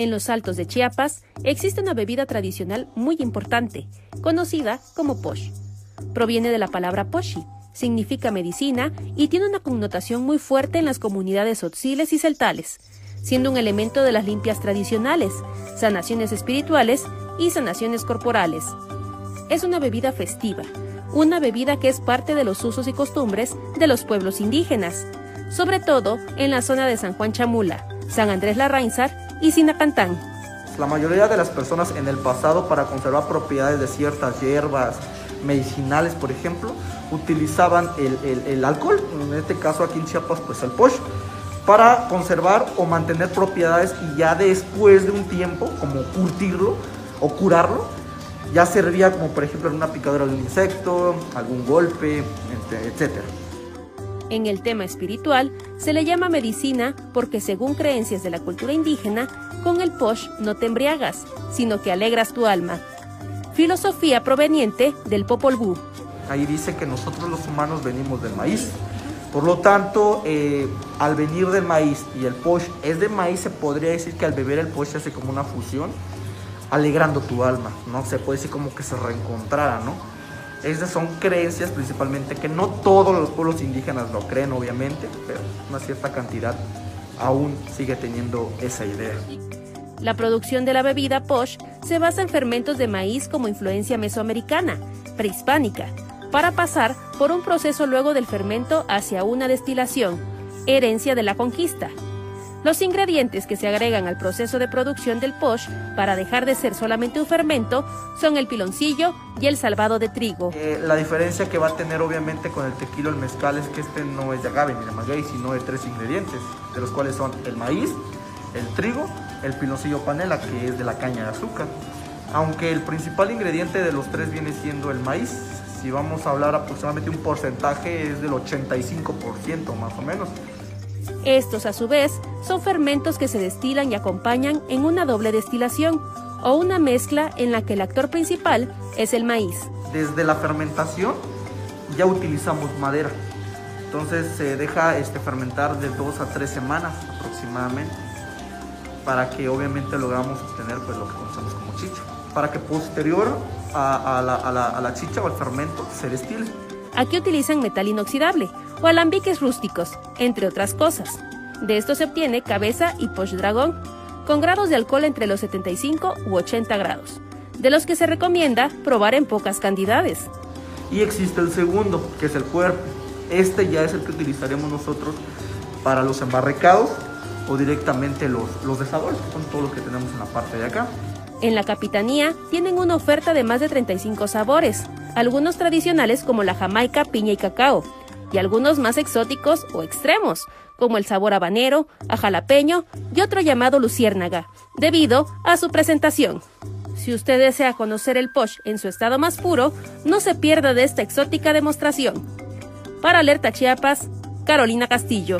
En los altos de Chiapas existe una bebida tradicional muy importante, conocida como posh. Proviene de la palabra poshi, significa medicina y tiene una connotación muy fuerte en las comunidades otziles y celtales, siendo un elemento de las limpias tradicionales, sanaciones espirituales y sanaciones corporales. Es una bebida festiva, una bebida que es parte de los usos y costumbres de los pueblos indígenas, sobre todo en la zona de San Juan Chamula, San Andrés Larrainzar y Sinacantán. La mayoría de las personas en el pasado para conservar propiedades de ciertas hierbas medicinales, por ejemplo, utilizaban el, alcohol, en este caso aquí en Chiapas, pues el posh, para conservar o mantener propiedades y ya después de un tiempo, como curtirlo o curarlo, ya servía como por ejemplo en una picadura de un insecto, algún golpe, etc. En el tema espiritual se le llama medicina porque según creencias de la cultura indígena, con el posh no te embriagas, sino que alegras tu alma. Filosofía proveniente del Popol Vuh. Ahí dice que nosotros los humanos venimos del maíz. Por lo tanto, eh, al venir del maíz y el posh es de maíz, se podría decir que al beber el posh se hace como una fusión, alegrando tu alma, ¿no? Se puede decir como que se reencontrara, ¿no? Esas son creencias principalmente que no todos los pueblos indígenas lo creen, obviamente, pero una cierta cantidad aún sigue teniendo esa idea. La producción de la bebida posh se basa en fermentos de maíz como influencia mesoamericana, prehispánica, para pasar por un proceso luego del fermento hacia una destilación, herencia de la conquista. Los ingredientes que se agregan al proceso de producción del posh para dejar de ser solamente un fermento son el piloncillo y el salvado de trigo. Eh, la diferencia que va a tener obviamente con el tequila el mezcal es que este no es de agave ni de maguey, sino de tres ingredientes, de los cuales son el maíz, el trigo, el piloncillo panela, que es de la caña de azúcar. Aunque el principal ingrediente de los tres viene siendo el maíz, si vamos a hablar aproximadamente un porcentaje es del 85% más o menos. Estos, a su vez, son fermentos que se destilan y acompañan en una doble destilación o una mezcla en la que el actor principal es el maíz. Desde la fermentación ya utilizamos madera. Entonces se deja este, fermentar de dos a tres semanas aproximadamente para que obviamente logramos obtener pues, lo que conocemos como chicha. Para que posterior a, la, a la chicha o al fermento se destile. Aquí utilizan metal inoxidable o alambiques rústicos, entre otras cosas. De esto se obtiene cabeza y poch dragón, con grados de alcohol entre los 75 u 80 grados, de los que se recomienda probar en pocas cantidades. Y existe el segundo, que es el cuerpo. Este ya es el que utilizaremos nosotros para los embarrecados o directamente los, los de sabor, que son todo lo que tenemos en la parte de acá. En la Capitanía tienen una oferta de más de 35 sabores, algunos tradicionales como la jamaica, piña y cacao, y algunos más exóticos o extremos, como el sabor habanero, a jalapeño y otro llamado luciérnaga, debido a su presentación. Si usted desea conocer el posh en su estado más puro, no se pierda de esta exótica demostración. Para Alerta Chiapas, Carolina Castillo.